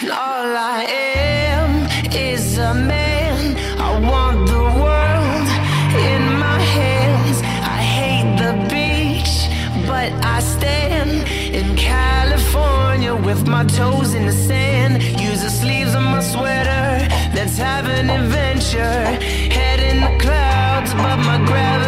And all I am is a man. I want the world in my hands. I hate the beach, but I stand in California with my toes in the sand. Use the sleeves of my sweater. Let's have an adventure. Head in the clouds, but my gravity.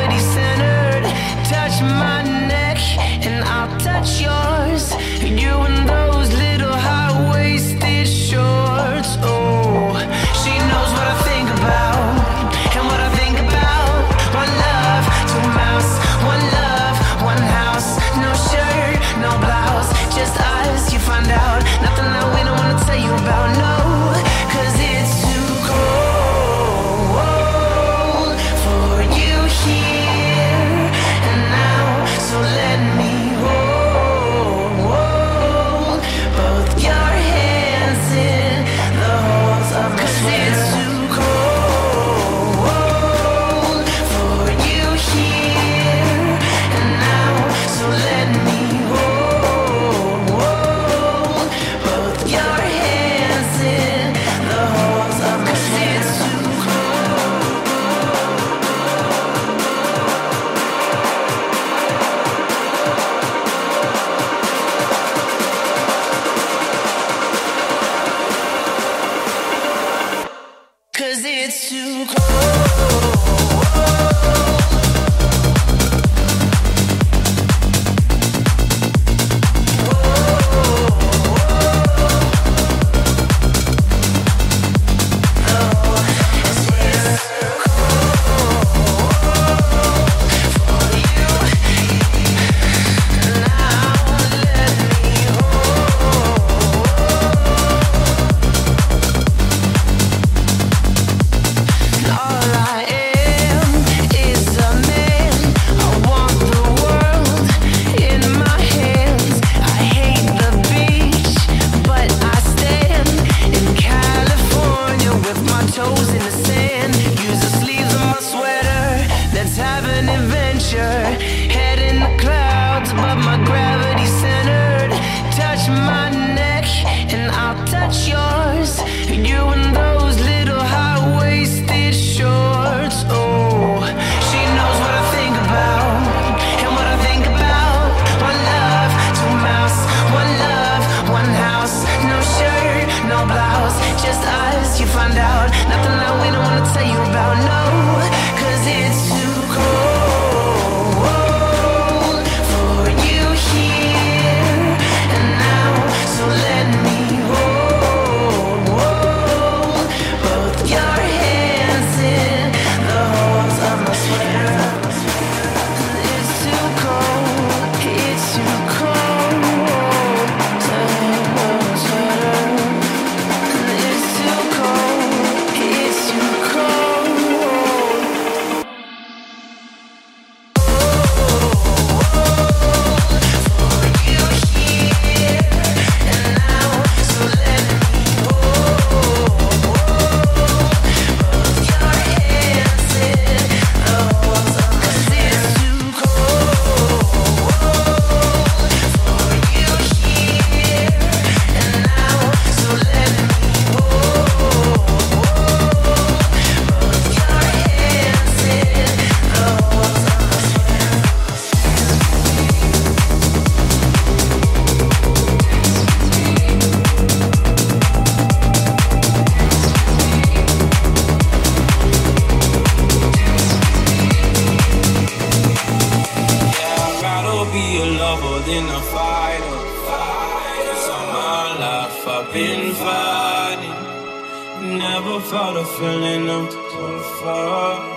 tired of feeling I'm too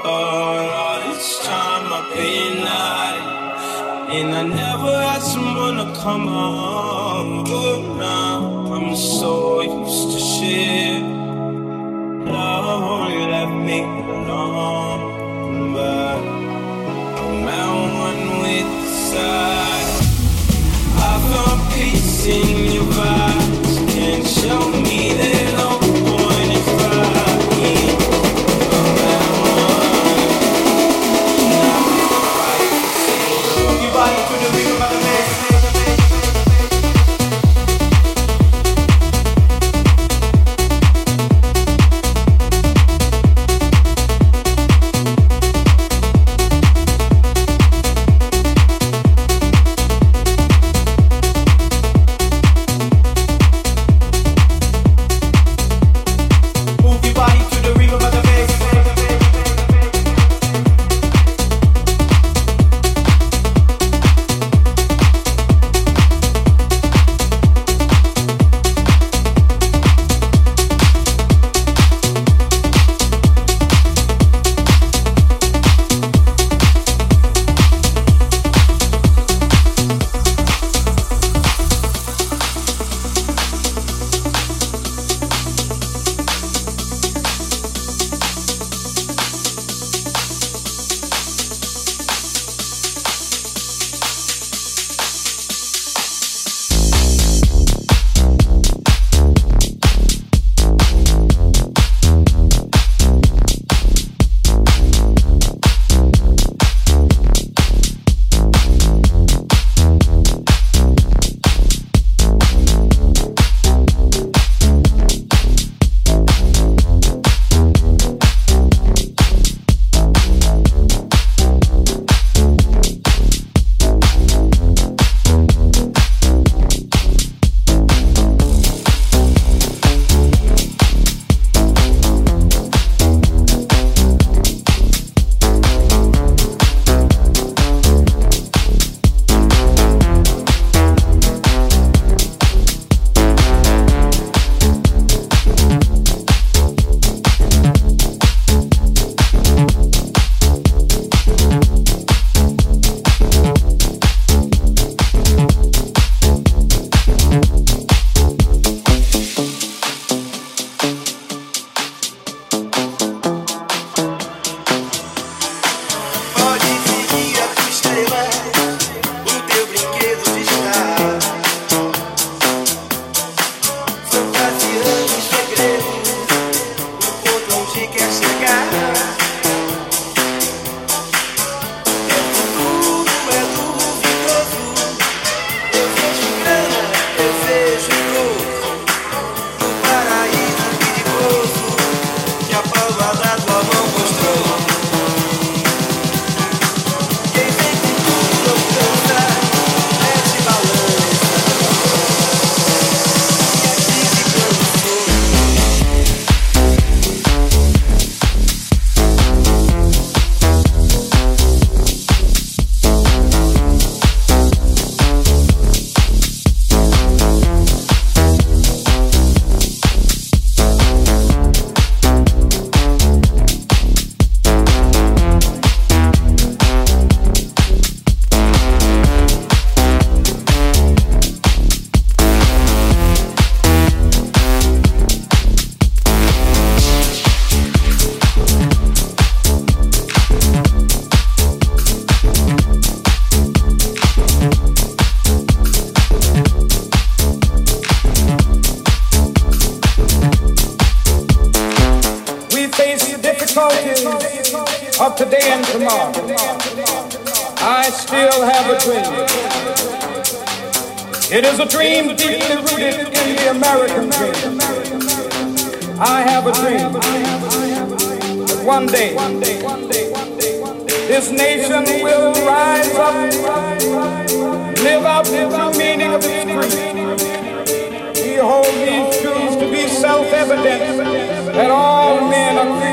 All this time I've been hiding, and I never had someone to come home. But now I'm so used to shit. Love won't let me alone, but I'm out one with the side. One day, this nation will rise up, live out the meaning of its creed. We hold these truths to be self-evident that all men are created.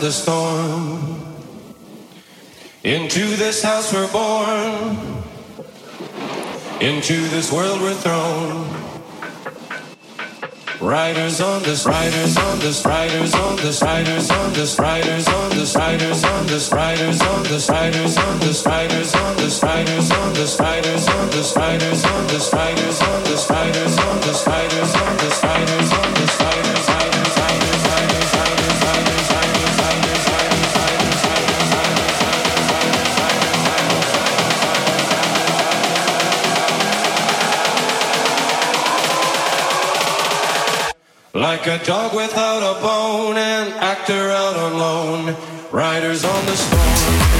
thunderstorm. Into this house we're born. Into this world we're thrown. Riders on the. riders on the. riders on the. riders on the. riders on the. riders on the. riders on the. riders on the. riders on the. riders on the. riders on the. riders on the. riders on the. riders on the. riders on this, riders on this, riders. Like a dog without a bone, an actor out on loan, riders on the storm.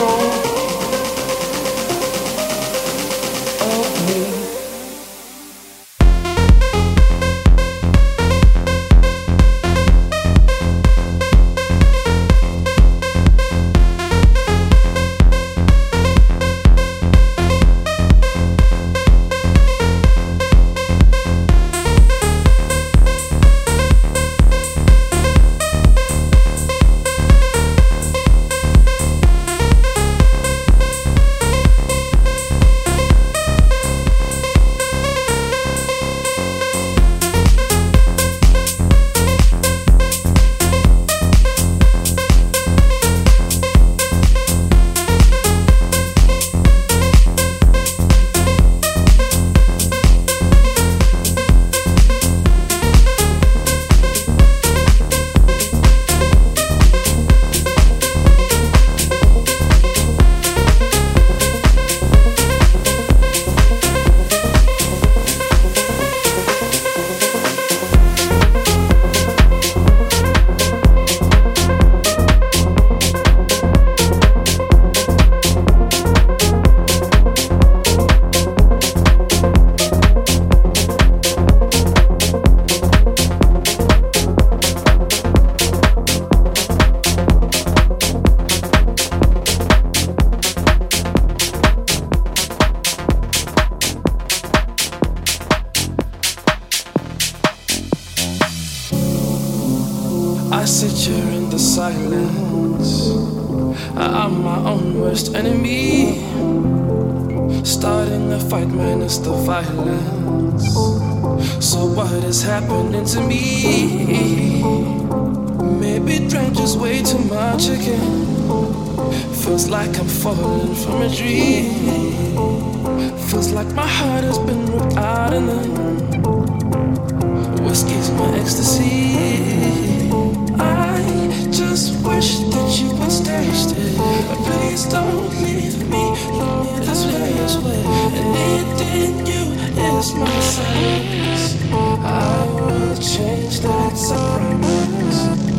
control. magic Feels like I'm falling from a dream. Feels like my heart has been ripped out in the Whiskey's my ecstasy. I just wish that you would stay still. Please don't leave me, leave me this way, this way. And you is my science I will change, that a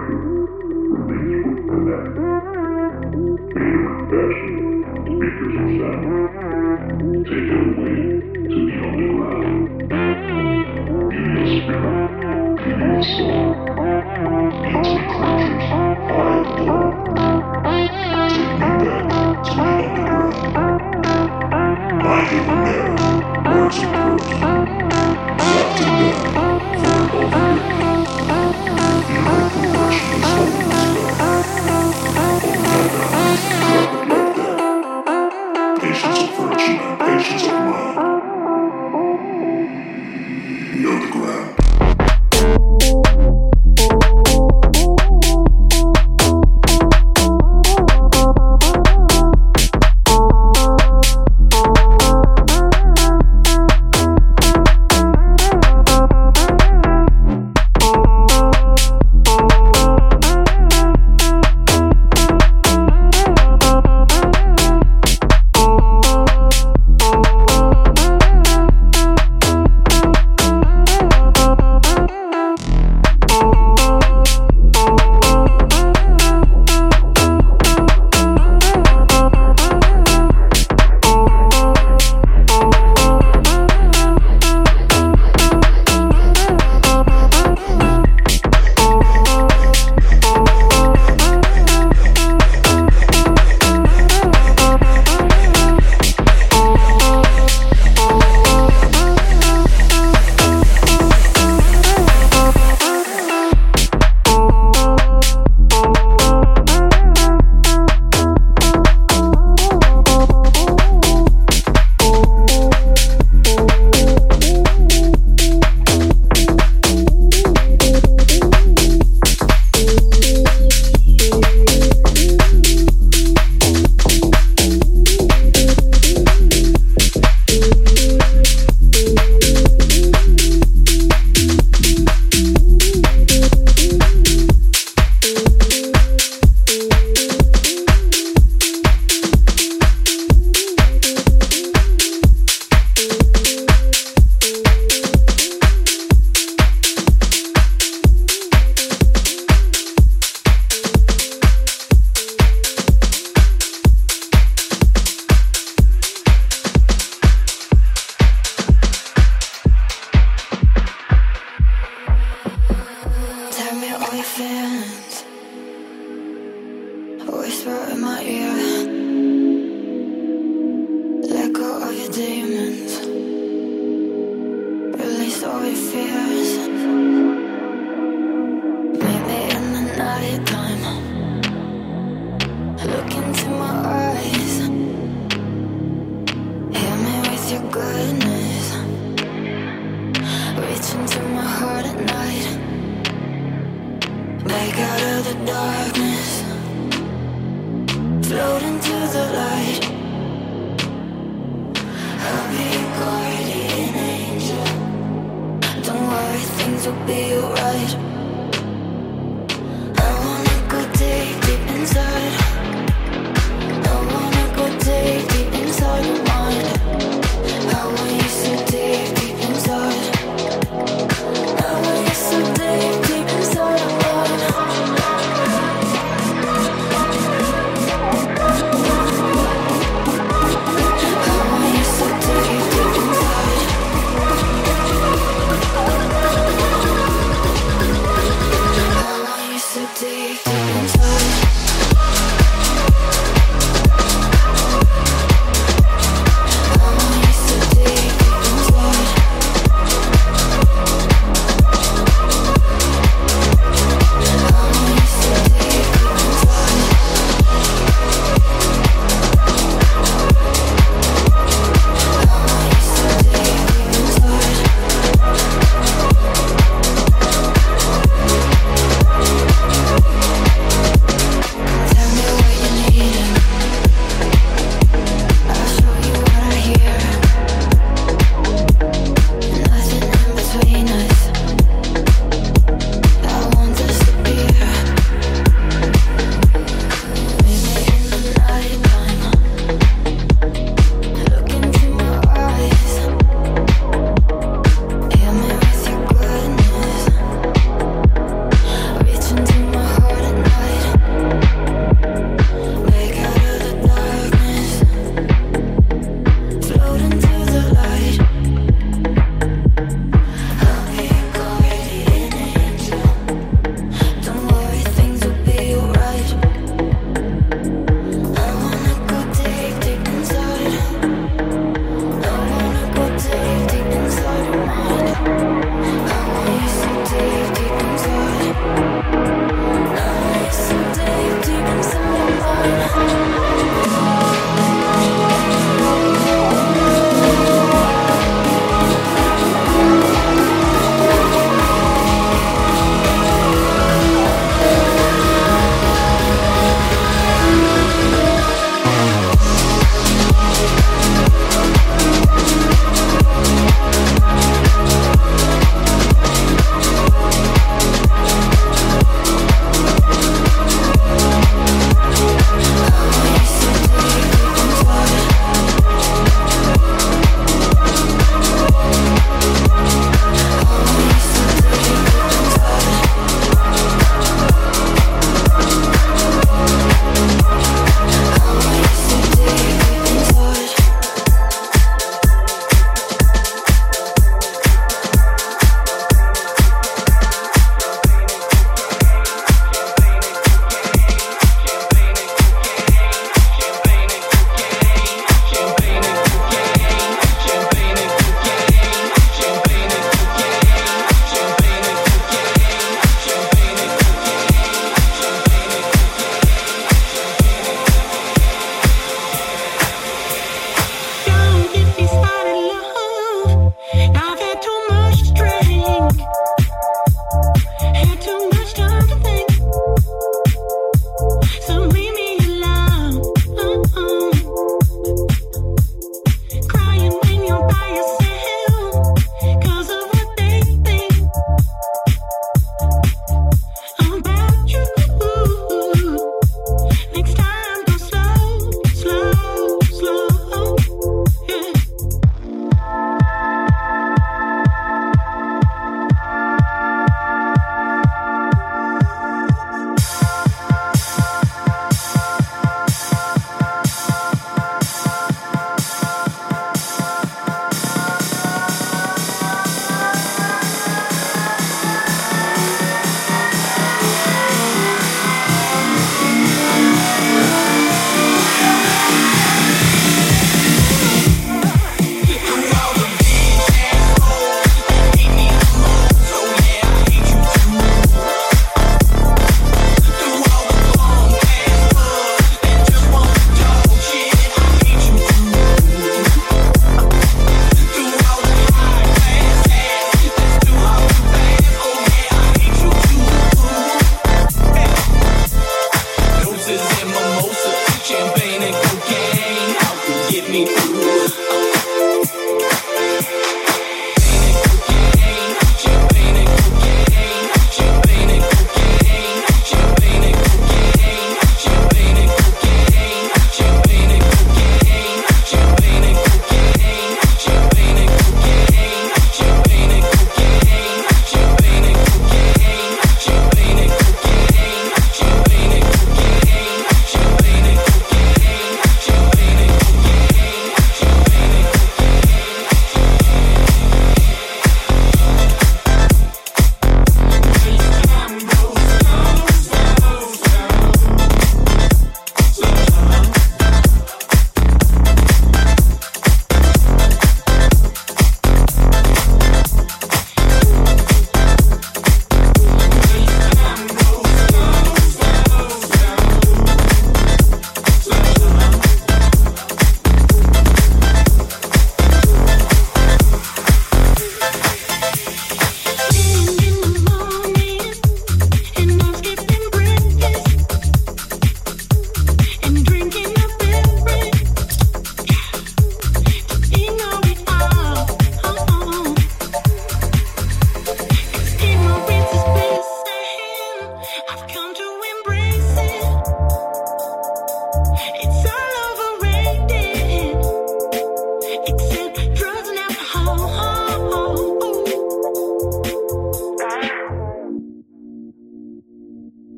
expression, release with connect. Creative perfection. Take it away to the underground. Give your spirit, give your soul.